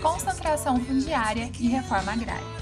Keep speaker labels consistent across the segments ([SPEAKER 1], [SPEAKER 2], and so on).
[SPEAKER 1] concentração fundiária e reforma agrária.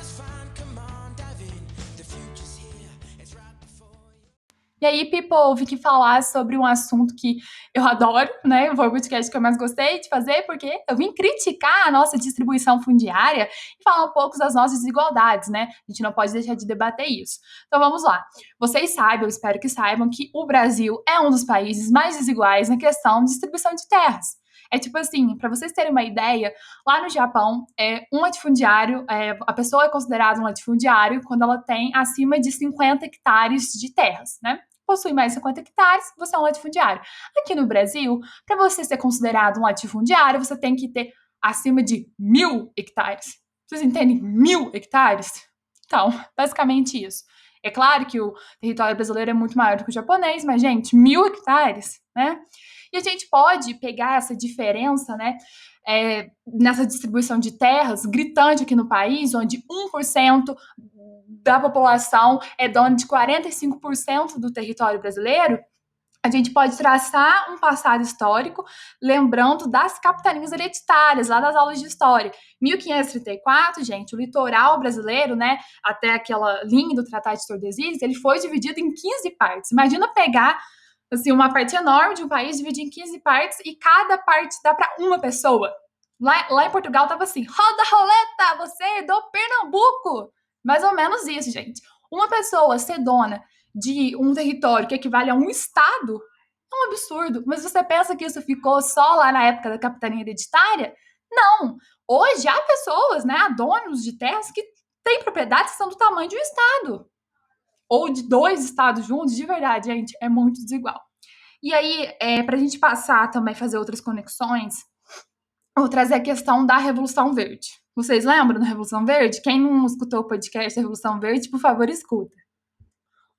[SPEAKER 1] E aí, people, houve que falar sobre um assunto que eu adoro, né? Foi o podcast que eu mais gostei de fazer, porque eu vim criticar a nossa distribuição fundiária e falar um pouco das nossas desigualdades, né? A gente não pode deixar de debater isso. Então vamos lá. Vocês sabem, eu espero que saibam, que o Brasil é um dos países mais desiguais na questão de distribuição de terras. É tipo assim, para vocês terem uma ideia, lá no Japão, é, um latifundiário, é, a pessoa é considerada um latifundiário quando ela tem acima de 50 hectares de terras, né? Possui mais de 50 hectares, você é um latifundiário. Aqui no Brasil, para você ser considerado um latifundiário, você tem que ter acima de mil hectares. Vocês entendem? Mil hectares? Então, basicamente isso. É claro que o território brasileiro é muito maior do que o japonês, mas, gente, mil hectares, né? E a gente pode pegar essa diferença, né, é, nessa distribuição de terras gritante aqui no país, onde 1% da população é dona de 45% do território brasileiro, a gente pode traçar um passado histórico, lembrando das capitanias hereditárias, lá das aulas de história. 1534, gente, o litoral brasileiro, né, até aquela linha do Tratado de Tordesilhas, ele foi dividido em 15 partes. Imagina pegar assim, uma parte enorme de um país, dividir em 15 partes e cada parte dá para uma pessoa. Lá, lá em Portugal tava assim: roda roleta, você é do Pernambuco. Mais ou menos isso, gente. Uma pessoa ser dona de um território que equivale a um estado é um absurdo. Mas você pensa que isso ficou só lá na época da capitania hereditária? Não. Hoje há pessoas, né, há donos de terras que têm propriedades que são do tamanho de um estado ou de dois estados juntos, de verdade, gente, é muito desigual. E aí, é, para a gente passar também fazer outras conexões, vou trazer a questão da Revolução Verde. Vocês lembram da Revolução Verde? Quem não escutou o podcast da Revolução Verde, por favor, escuta.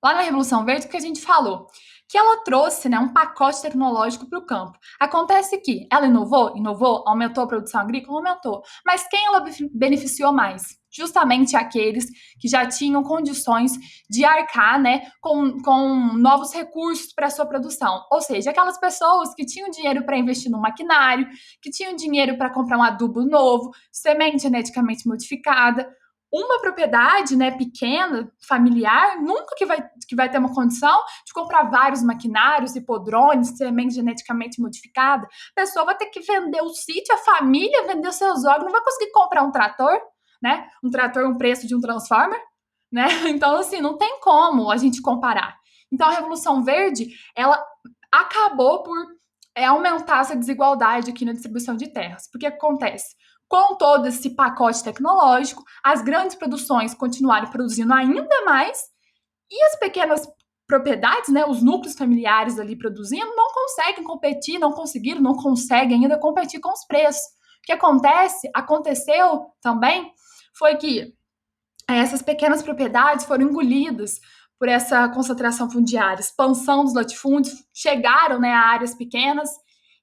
[SPEAKER 1] Lá na Revolução Verde, o que a gente falou? Que ela trouxe né, um pacote tecnológico para o campo. Acontece que ela inovou, inovou, aumentou a produção agrícola, aumentou. Mas quem ela beneficiou mais? justamente aqueles que já tinham condições de arcar né, com, com novos recursos para sua produção. Ou seja, aquelas pessoas que tinham dinheiro para investir no maquinário, que tinham dinheiro para comprar um adubo novo, semente geneticamente modificada. Uma propriedade né, pequena, familiar, nunca que vai, que vai ter uma condição de comprar vários maquinários, hipodrones, semente geneticamente modificada. A pessoa vai ter que vender o sítio, a família, vender seus órgãos, não vai conseguir comprar um trator né? Um trator, um preço de um transformer, né? Então, assim, não tem como a gente comparar. Então, a Revolução Verde, ela acabou por é, aumentar essa desigualdade aqui na distribuição de terras. Porque acontece? Com todo esse pacote tecnológico, as grandes produções continuaram produzindo ainda mais e as pequenas propriedades, né, os núcleos familiares ali produzindo, não conseguem competir, não conseguiram, não conseguem ainda competir com os preços. O que acontece? Aconteceu também foi que essas pequenas propriedades foram engolidas por essa concentração fundiária, expansão dos latifúndios, chegaram né, a áreas pequenas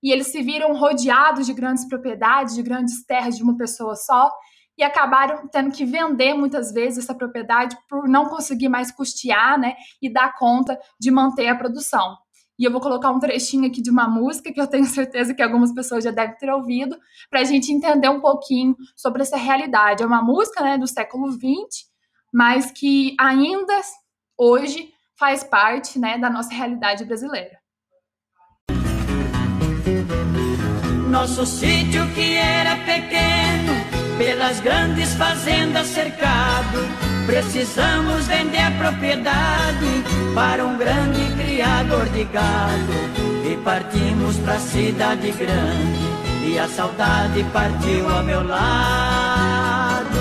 [SPEAKER 1] e eles se viram rodeados de grandes propriedades, de grandes terras de uma pessoa só, e acabaram tendo que vender muitas vezes essa propriedade por não conseguir mais custear né, e dar conta de manter a produção. E eu vou colocar um trechinho aqui de uma música que eu tenho certeza que algumas pessoas já devem ter ouvido, para a gente entender um pouquinho sobre essa realidade. É uma música né, do século XX, mas que ainda hoje faz parte né, da nossa realidade brasileira.
[SPEAKER 2] Nosso sítio que era pequeno, pelas grandes fazendas cercado, precisamos vender a propriedade para um grande criador de gado. E partimos pra cidade grande, e a saudade partiu ao meu lado.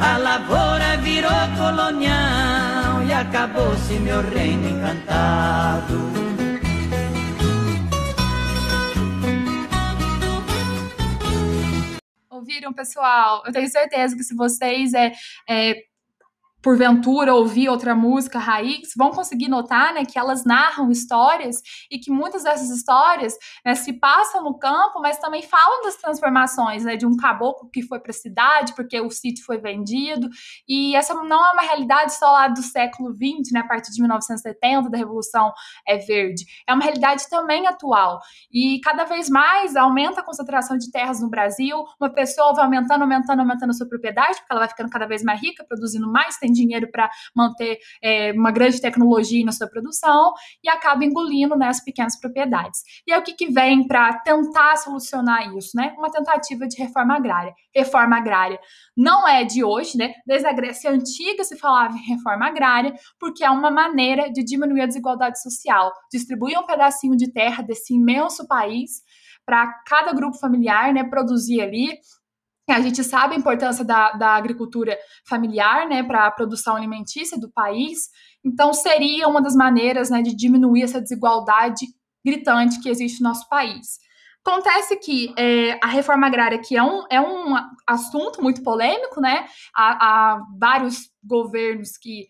[SPEAKER 2] A lavoura virou colonial e acabou-se meu reino encantado.
[SPEAKER 1] Ouviram, pessoal? Eu tenho certeza que se vocês é, é porventura ouvir outra música raiz, vão conseguir notar né, que elas narram histórias e que muitas dessas histórias né, se passam no campo, mas também falam das transformações né, de um caboclo que foi para a cidade porque o sítio foi vendido. E essa não é uma realidade só lá do século XX, né, a partir de 1970, da Revolução é, Verde. É uma realidade também atual. E cada vez mais aumenta a concentração de terras no Brasil, uma pessoa vai aumentando, aumentando, aumentando a sua propriedade, porque ela vai ficando cada vez mais rica, produzindo mais, tem dinheiro para manter é, uma grande tecnologia na sua produção e acaba engolindo né, as pequenas propriedades. E aí o que, que vem para tentar solucionar isso? Né? Uma tentativa de reforma agrária. Reforma agrária não é de hoje, né? Desde a Grécia Antiga se falava em reforma agrária, porque é uma maneira de diminuir a desigualdade social. Distribuir um pedacinho de terra desse imenso país para cada grupo familiar, né, produzir ali a gente sabe a importância da, da agricultura familiar né, para a produção alimentícia do país, então seria uma das maneiras né, de diminuir essa desigualdade gritante que existe no nosso país. Acontece que é, a reforma agrária, que é um, é um assunto muito polêmico, né? Há, há vários governos que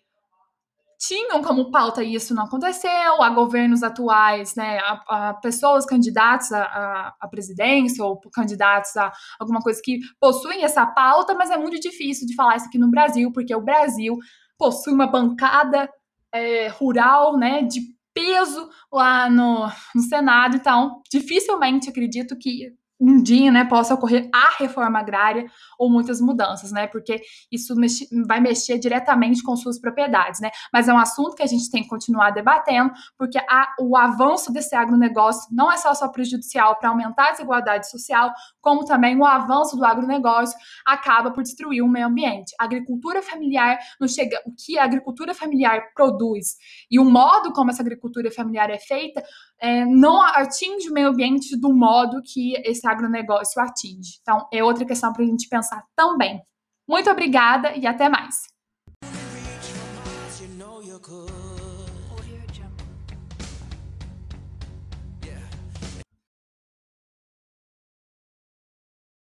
[SPEAKER 1] tinham como pauta e isso não aconteceu, há governos atuais, né, há pessoas candidatas à, à, presidência ou candidatos a alguma coisa que possuem essa pauta, mas é muito difícil de falar isso aqui no Brasil, porque o Brasil possui uma bancada é, rural, né, de peso lá no, no Senado, então dificilmente acredito que um dia, né, possa ocorrer a reforma agrária ou muitas mudanças, né, porque isso vai mexer diretamente com suas propriedades, né, mas é um assunto que a gente tem que continuar debatendo, porque a, o avanço desse agronegócio não é só, só prejudicial para aumentar a desigualdade social, como também o avanço do agronegócio acaba por destruir o meio ambiente. A agricultura familiar não chega, o que a agricultura familiar produz e o modo como essa agricultura familiar é feita é, não atinge o meio ambiente do modo que esse agronegócio atinge. Então, é outra questão para a gente pensar também. Muito obrigada e até mais.